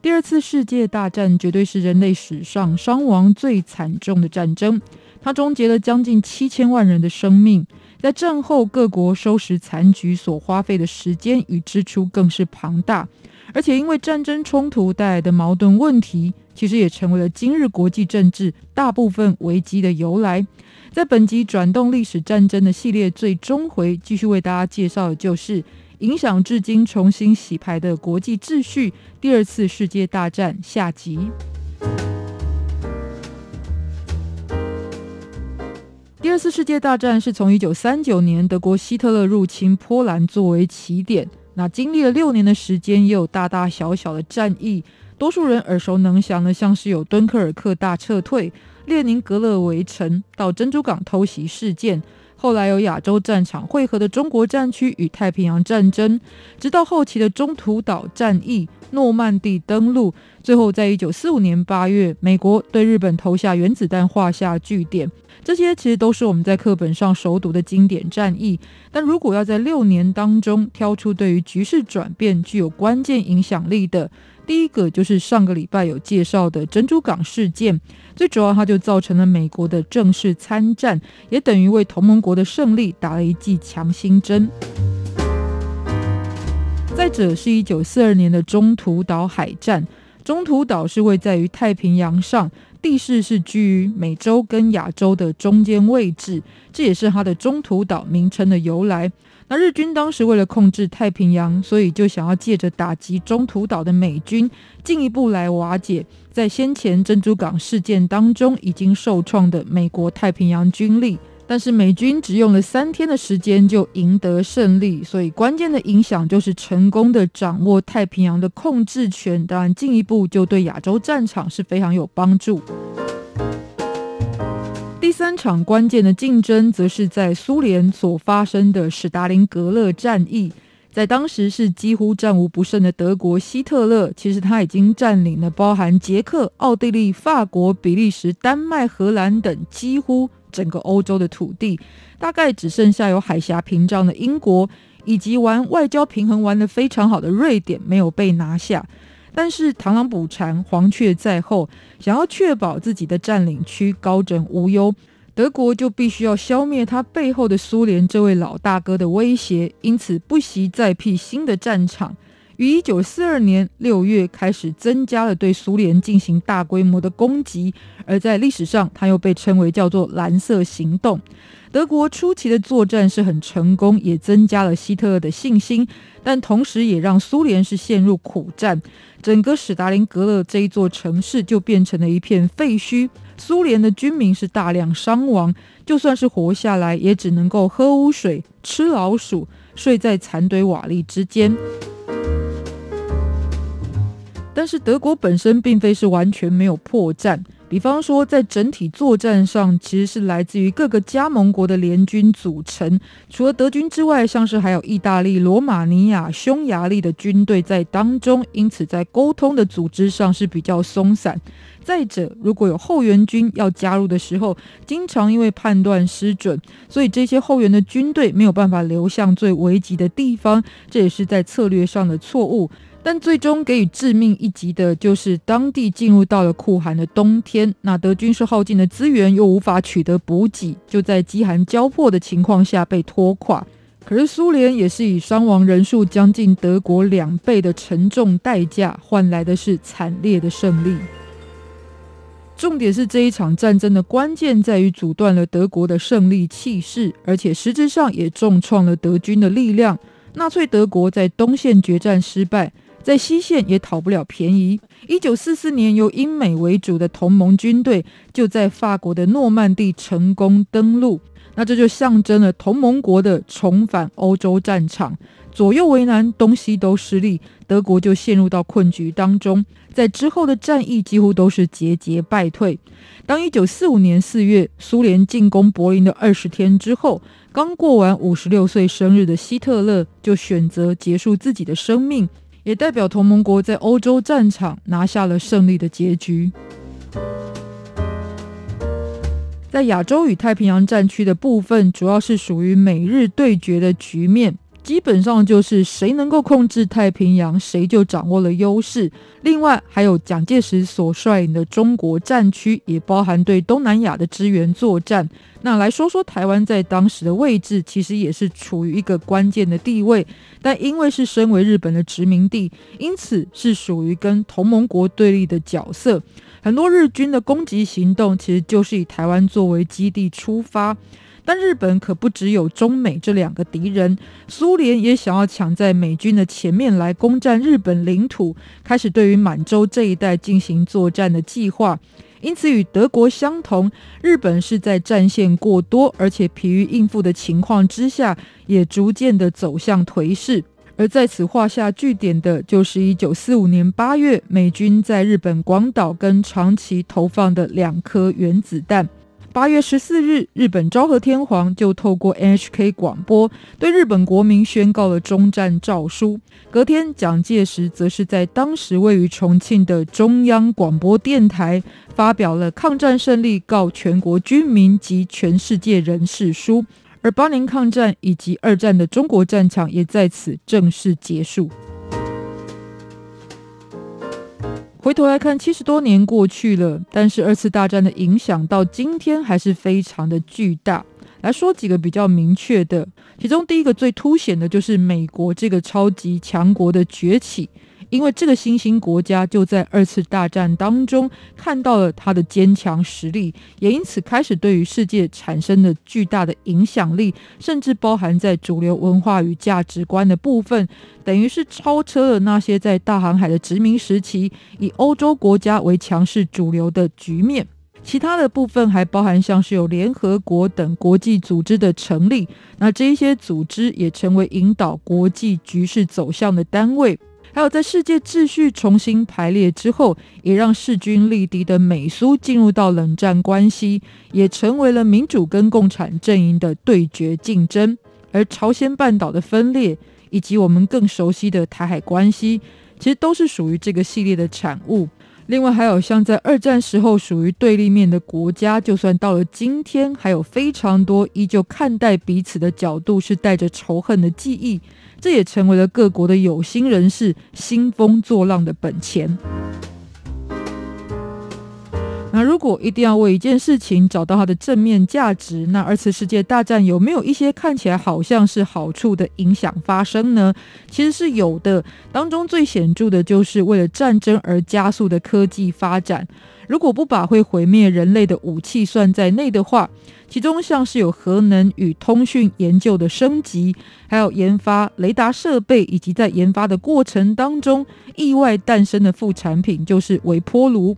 第二次世界大战绝对是人类史上伤亡最惨重的战争，它终结了将近七千万人的生命。在战后各国收拾残局所花费的时间与支出更是庞大，而且因为战争冲突带来的矛盾问题，其实也成为了今日国际政治大部分危机的由来。在本集转动历史战争的系列最终回，继续为大家介绍的就是。影响至今重新洗牌的国际秩序——第二次世界大战下集。第二次世界大战是从一九三九年德国希特勒入侵波兰作为起点，那经历了六年的时间，也有大大小小的战役。多数人耳熟能详的，像是有敦刻尔克大撤退、列宁格勒围城到珍珠港偷袭事件。后来有亚洲战场汇合的中国战区与太平洋战争，直到后期的中途岛战役、诺曼底登陆，最后在一九四五年八月，美国对日本投下原子弹画下句点。这些其实都是我们在课本上熟读的经典战役。但如果要在六年当中挑出对于局势转变具有关键影响力的，第一个就是上个礼拜有介绍的珍珠港事件。最主要，它就造成了美国的正式参战，也等于为同盟国的胜利打了一剂强心针。再者是一九四二年的中途岛海战，中途岛是位在于太平洋上，地势是居于美洲跟亚洲的中间位置，这也是它的中途岛名称的由来。那日军当时为了控制太平洋，所以就想要借着打击中途岛的美军，进一步来瓦解在先前珍珠港事件当中已经受创的美国太平洋军力。但是美军只用了三天的时间就赢得胜利，所以关键的影响就是成功的掌握太平洋的控制权，当然进一步就对亚洲战场是非常有帮助。第三场关键的竞争，则是在苏联所发生的史达林格勒战役。在当时是几乎战无不胜的德国，希特勒其实他已经占领了包含捷克、奥地利、法国、比利时、丹麦、荷兰等几乎整个欧洲的土地，大概只剩下有海峡屏障的英国，以及玩外交平衡玩得非常好的瑞典没有被拿下。但是螳螂捕蝉，黄雀在后，想要确保自己的占领区高枕无忧，德国就必须要消灭他背后的苏联这位老大哥的威胁，因此不惜再辟新的战场。于一九四二年六月开始增加了对苏联进行大规模的攻击，而在历史上，它又被称为叫做“蓝色行动”。德国初期的作战是很成功，也增加了希特勒的信心，但同时也让苏联是陷入苦战，整个史达林格勒这一座城市就变成了一片废墟，苏联的军民是大量伤亡，就算是活下来，也只能够喝污水、吃老鼠、睡在残堆瓦砾之间。但是德国本身并非是完全没有破绽，比方说在整体作战上，其实是来自于各个加盟国的联军组成。除了德军之外，像是还有意大利、罗马尼亚、匈牙利的军队在当中，因此在沟通的组织上是比较松散。再者，如果有后援军要加入的时候，经常因为判断失准，所以这些后援的军队没有办法流向最危急的地方，这也是在策略上的错误。但最终给予致命一击的就是当地进入到了酷寒的冬天，那德军是耗尽了资源，又无法取得补给，就在饥寒交迫的情况下被拖垮。可是苏联也是以伤亡人数将近德国两倍的沉重代价换来的是惨烈的胜利。重点是这一场战争的关键在于阻断了德国的胜利气势，而且实质上也重创了德军的力量。纳粹德国在东线决战失败。在西线也讨不了便宜。一九四四年，由英美为主的同盟军队就在法国的诺曼底成功登陆。那这就象征了同盟国的重返欧洲战场，左右为难，东西都失利，德国就陷入到困局当中。在之后的战役几乎都是节节败退。当一九四五年四月苏联进攻柏林的二十天之后，刚过完五十六岁生日的希特勒就选择结束自己的生命，也代表同盟国在欧洲战场拿下了胜利的结局。在亚洲与太平洋战区的部分，主要是属于美日对决的局面，基本上就是谁能够控制太平洋，谁就掌握了优势。另外，还有蒋介石所率领的中国战区，也包含对东南亚的支援作战。那来说说台湾在当时的位置，其实也是处于一个关键的地位，但因为是身为日本的殖民地，因此是属于跟同盟国对立的角色。很多日军的攻击行动其实就是以台湾作为基地出发，但日本可不只有中美这两个敌人，苏联也想要抢在美军的前面来攻占日本领土，开始对于满洲这一带进行作战的计划。因此与德国相同，日本是在战线过多而且疲于应付的情况之下，也逐渐的走向颓势。而在此画下句点的，就是一九四五年八月，美军在日本广岛跟长崎投放的两颗原子弹。八月十四日，日本昭和天皇就透过 NHK 广播对日本国民宣告了终战诏书。隔天，蒋介石则是在当时位于重庆的中央广播电台发表了抗战胜利告全国军民及全世界人士书。而八年抗战以及二战的中国战场也在此正式结束。回头来看，七十多年过去了，但是二次大战的影响到今天还是非常的巨大。来说几个比较明确的，其中第一个最凸显的就是美国这个超级强国的崛起。因为这个新兴国家就在二次大战当中看到了它的坚强实力，也因此开始对于世界产生了巨大的影响力，甚至包含在主流文化与价值观的部分，等于是超车了那些在大航海的殖民时期以欧洲国家为强势主流的局面。其他的部分还包含像是有联合国等国际组织的成立，那这一些组织也成为引导国际局势走向的单位。还有，在世界秩序重新排列之后，也让势均力敌的美苏进入到冷战关系，也成为了民主跟共产阵营的对决竞争。而朝鲜半岛的分裂，以及我们更熟悉的台海关系，其实都是属于这个系列的产物。另外，还有像在二战时候属于对立面的国家，就算到了今天，还有非常多依旧看待彼此的角度是带着仇恨的记忆。这也成为了各国的有心人士兴风作浪的本钱。那如果一定要为一件事情找到它的正面价值，那二次世界大战有没有一些看起来好像是好处的影响发生呢？其实是有的，当中最显著的就是为了战争而加速的科技发展。如果不把会毁灭人类的武器算在内的话，其中像是有核能与通讯研究的升级，还有研发雷达设备，以及在研发的过程当中意外诞生的副产品，就是微波炉。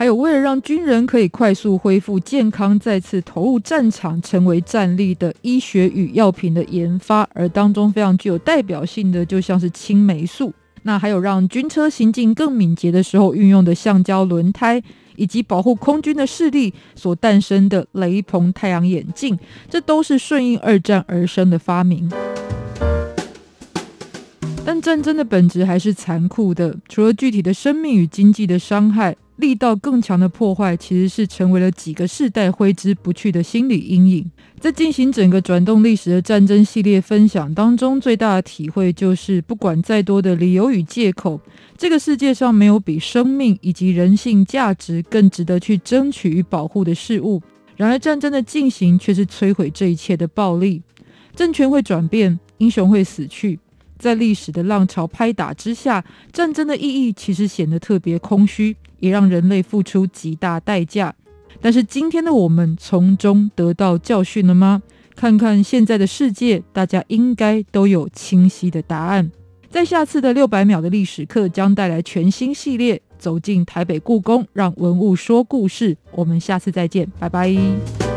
还有为了让军人可以快速恢复健康，再次投入战场，成为战力的医学与药品的研发，而当中非常具有代表性的，就像是青霉素。那还有让军车行进更敏捷的时候运用的橡胶轮胎。以及保护空军的势力所诞生的雷朋太阳眼镜，这都是顺应二战而生的发明。但战争的本质还是残酷的，除了具体的生命与经济的伤害。力道更强的破坏，其实是成为了几个世代挥之不去的心理阴影。在进行整个转动历史的战争系列分享当中，最大的体会就是，不管再多的理由与借口，这个世界上没有比生命以及人性价值更值得去争取与保护的事物。然而，战争的进行却是摧毁这一切的暴力。政权会转变，英雄会死去，在历史的浪潮拍打之下，战争的意义其实显得特别空虚。也让人类付出极大代价，但是今天的我们从中得到教训了吗？看看现在的世界，大家应该都有清晰的答案。在下次的六百秒的历史课将带来全新系列，走进台北故宫，让文物说故事。我们下次再见，拜拜。